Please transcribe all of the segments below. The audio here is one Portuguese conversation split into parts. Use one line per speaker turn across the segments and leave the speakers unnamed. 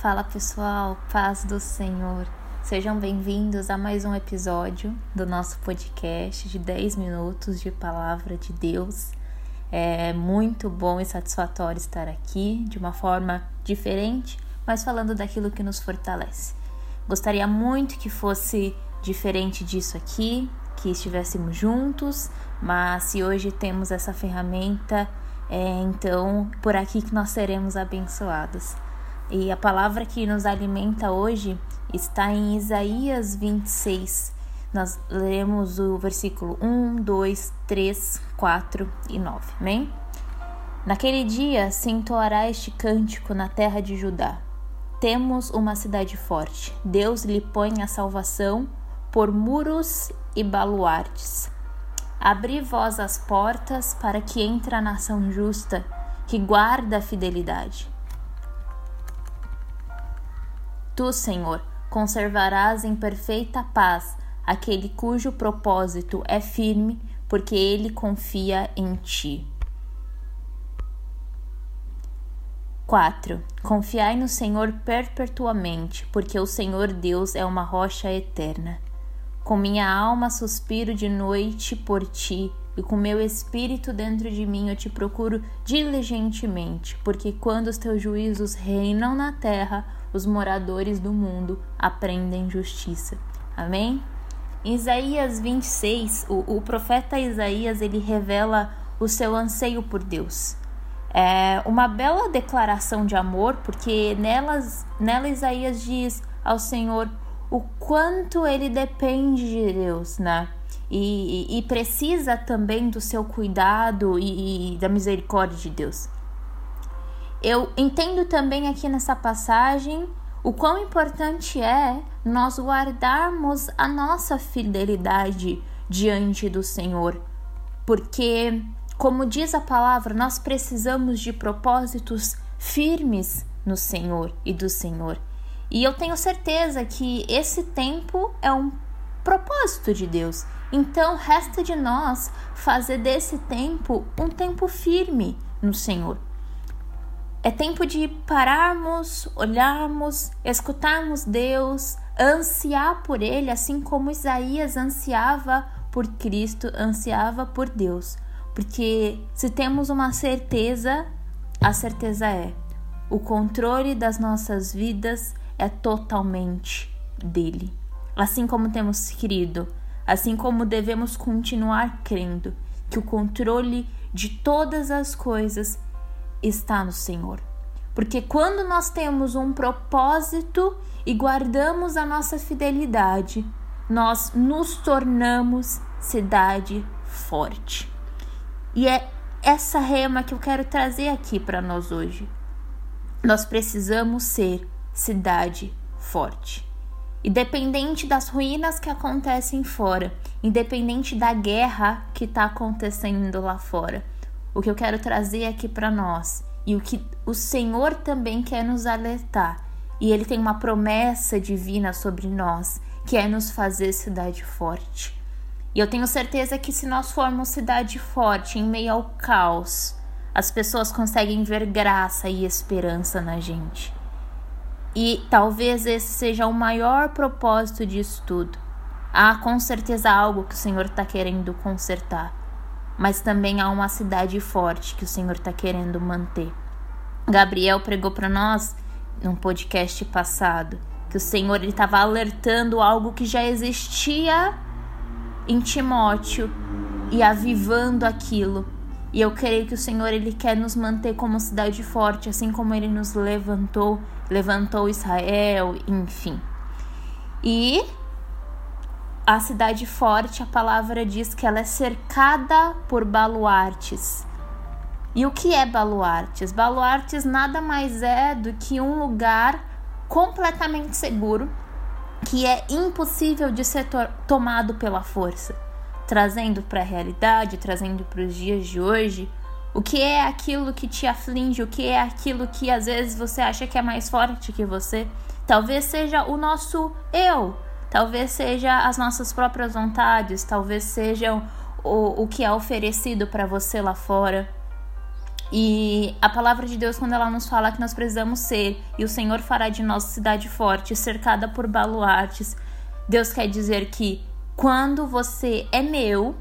Fala pessoal, paz do Senhor. Sejam bem-vindos a mais um episódio do nosso podcast de 10 minutos de palavra de Deus. É muito bom e satisfatório estar aqui de uma forma diferente, mas falando daquilo que nos fortalece. Gostaria muito que fosse diferente disso aqui, que estivéssemos juntos, mas se hoje temos essa ferramenta, é então por aqui que nós seremos abençoados. E a palavra que nos alimenta hoje está em Isaías 26. Nós leremos o versículo 1, 2, 3, 4 e 9. Amém? Naquele dia se entoará este cântico na terra de Judá. Temos uma cidade forte. Deus lhe põe a salvação por muros e baluartes. Abri vós as portas para que entre a nação justa, que guarda a fidelidade. Tu, Senhor, conservarás em perfeita paz aquele cujo propósito é firme, porque ele confia em ti. 4. Confiai no Senhor perpetuamente, porque o Senhor Deus é uma rocha eterna. Com minha alma suspiro de noite por ti, e com meu espírito dentro de mim eu te procuro diligentemente, porque quando os teus juízos reinam na terra, os moradores do mundo aprendem justiça. Amém? Isaías 26, o, o profeta Isaías ele revela o seu anseio por Deus. É uma bela declaração de amor, porque nelas, nela Isaías diz ao Senhor o quanto ele depende de Deus, né? E, e precisa também do seu cuidado e, e da misericórdia de Deus. Eu entendo também aqui nessa passagem o quão importante é nós guardarmos a nossa fidelidade diante do Senhor, porque, como diz a palavra, nós precisamos de propósitos firmes no Senhor e do Senhor. E eu tenho certeza que esse tempo é um propósito de Deus. Então, resta de nós fazer desse tempo um tempo firme no Senhor. É tempo de pararmos, olharmos, escutarmos Deus, ansiar por Ele, assim como Isaías ansiava por Cristo, ansiava por Deus. Porque se temos uma certeza, a certeza é: o controle das nossas vidas é totalmente dele. Assim como temos crido, assim como devemos continuar crendo que o controle de todas as coisas está no Senhor. Porque quando nós temos um propósito e guardamos a nossa fidelidade, nós nos tornamos cidade forte. E é essa rema que eu quero trazer aqui para nós hoje. Nós precisamos ser cidade forte. Independente das ruínas que acontecem fora, independente da guerra que está acontecendo lá fora, o que eu quero trazer aqui para nós e o que o Senhor também quer nos alertar, e Ele tem uma promessa divina sobre nós, que é nos fazer cidade forte. E eu tenho certeza que se nós formos cidade forte em meio ao caos, as pessoas conseguem ver graça e esperança na gente. E talvez esse seja o maior propósito disso tudo. Há com certeza algo que o Senhor está querendo consertar, mas também há uma cidade forte que o Senhor está querendo manter. Gabriel pregou para nós num podcast passado que o Senhor estava alertando algo que já existia em Timóteo e avivando aquilo. E eu creio que o Senhor ele quer nos manter como cidade forte, assim como ele nos levantou levantou Israel, enfim. E a cidade forte, a palavra diz que ela é cercada por baluartes. E o que é baluartes? Baluartes nada mais é do que um lugar completamente seguro que é impossível de ser to tomado pela força, trazendo para a realidade, trazendo para os dias de hoje o que é aquilo que te aflige? O que é aquilo que às vezes você acha que é mais forte que você? Talvez seja o nosso eu, talvez seja as nossas próprias vontades, talvez seja o, o que é oferecido para você lá fora. E a palavra de Deus, quando ela nos fala que nós precisamos ser, e o Senhor fará de nós cidade forte, cercada por baluartes, Deus quer dizer que quando você é meu,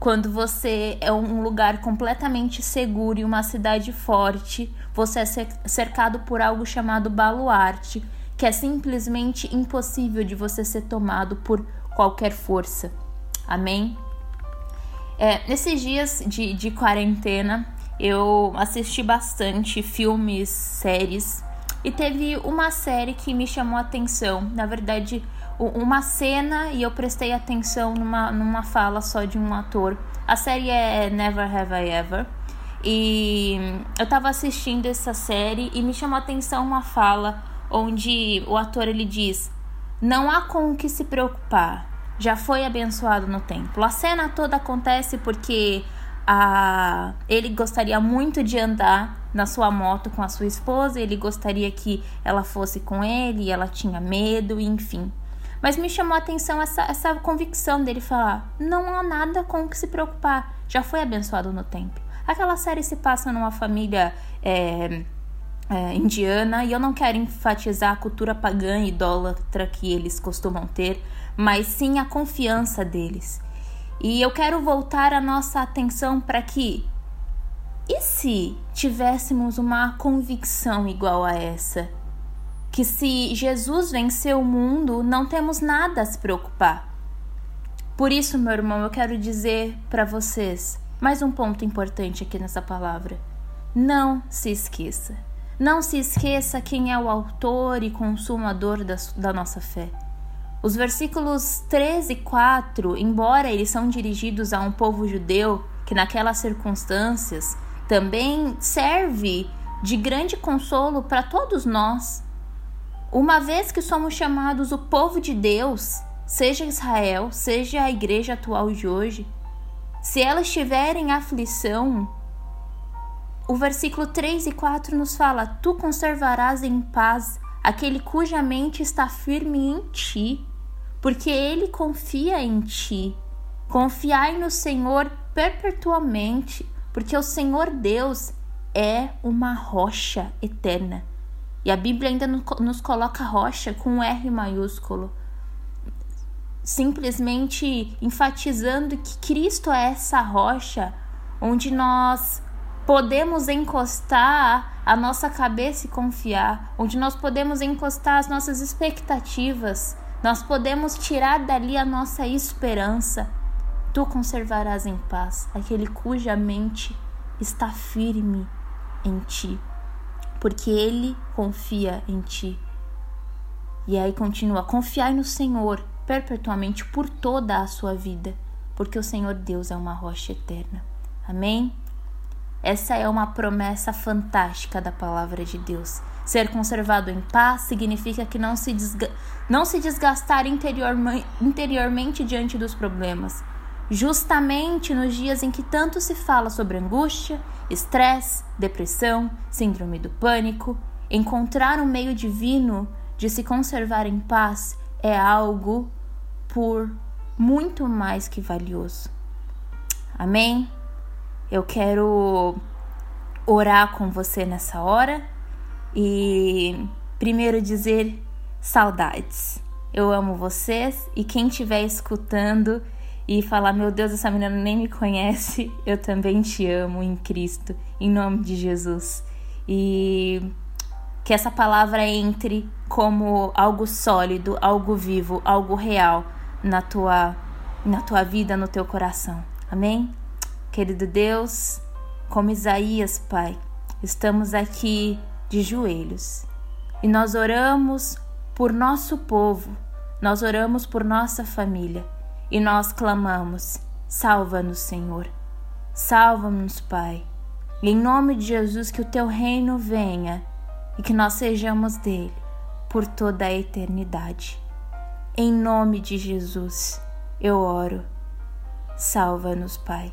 quando você é um lugar completamente seguro e uma cidade forte, você é cercado por algo chamado baluarte, que é simplesmente impossível de você ser tomado por qualquer força. Amém? É, nesses dias de, de quarentena, eu assisti bastante filmes, séries, e teve uma série que me chamou a atenção. Na verdade, uma cena e eu prestei atenção numa, numa fala só de um ator. A série é Never Have I Ever. E eu tava assistindo essa série e me chamou a atenção uma fala onde o ator ele diz: "Não há com o que se preocupar. Já foi abençoado no templo". A cena toda acontece porque a ele gostaria muito de andar na sua moto com a sua esposa, ele gostaria que ela fosse com ele, ela tinha medo, enfim. Mas me chamou a atenção essa, essa convicção dele falar: não há nada com o que se preocupar, já foi abençoado no templo. Aquela série se passa numa família é, é, indiana e eu não quero enfatizar a cultura pagã e idólatra que eles costumam ter, mas sim a confiança deles. E eu quero voltar a nossa atenção para que e se tivéssemos uma convicção igual a essa? que se Jesus venceu o mundo, não temos nada a se preocupar. Por isso, meu irmão, eu quero dizer para vocês mais um ponto importante aqui nessa palavra. Não se esqueça. Não se esqueça quem é o autor e consumador da, da nossa fé. Os versículos 13 e 4, embora eles são dirigidos a um povo judeu que naquelas circunstâncias também serve de grande consolo para todos nós, uma vez que somos chamados o povo de Deus, seja Israel, seja a igreja atual de hoje, se ela estiver em aflição, o versículo 3 e 4 nos fala: Tu conservarás em paz aquele cuja mente está firme em ti, porque ele confia em ti. Confiai no Senhor perpetuamente, porque o Senhor Deus é uma rocha eterna. E a Bíblia ainda nos coloca rocha com R maiúsculo, simplesmente enfatizando que Cristo é essa rocha onde nós podemos encostar a nossa cabeça e confiar, onde nós podemos encostar as nossas expectativas, nós podemos tirar dali a nossa esperança. Tu conservarás em paz aquele cuja mente está firme em ti porque ele confia em ti. E aí continua: confiai no Senhor perpetuamente por toda a sua vida, porque o Senhor Deus é uma rocha eterna. Amém? Essa é uma promessa fantástica da palavra de Deus. Ser conservado em paz significa que não se, desga não se desgastar interiormente, diante dos problemas, justamente nos dias em que tanto se fala sobre angústia, estresse, depressão, síndrome do pânico, encontrar um meio divino de se conservar em paz é algo por muito mais que valioso. Amém? Eu quero orar com você nessa hora e primeiro dizer saudades. Eu amo vocês e quem estiver escutando e falar: Meu Deus, essa menina nem me conhece, eu também te amo em Cristo, em nome de Jesus. E que essa palavra entre como algo sólido, algo vivo, algo real na tua, na tua vida, no teu coração. Amém? Querido Deus, como Isaías, Pai, estamos aqui de joelhos e nós oramos por nosso povo, nós oramos por nossa família e nós clamamos: Salva-nos, Senhor. Salva-nos, Pai. em nome de Jesus, que o teu reino venha e que nós sejamos dele por toda a eternidade. Em nome de Jesus, eu oro. Salva-nos, Pai.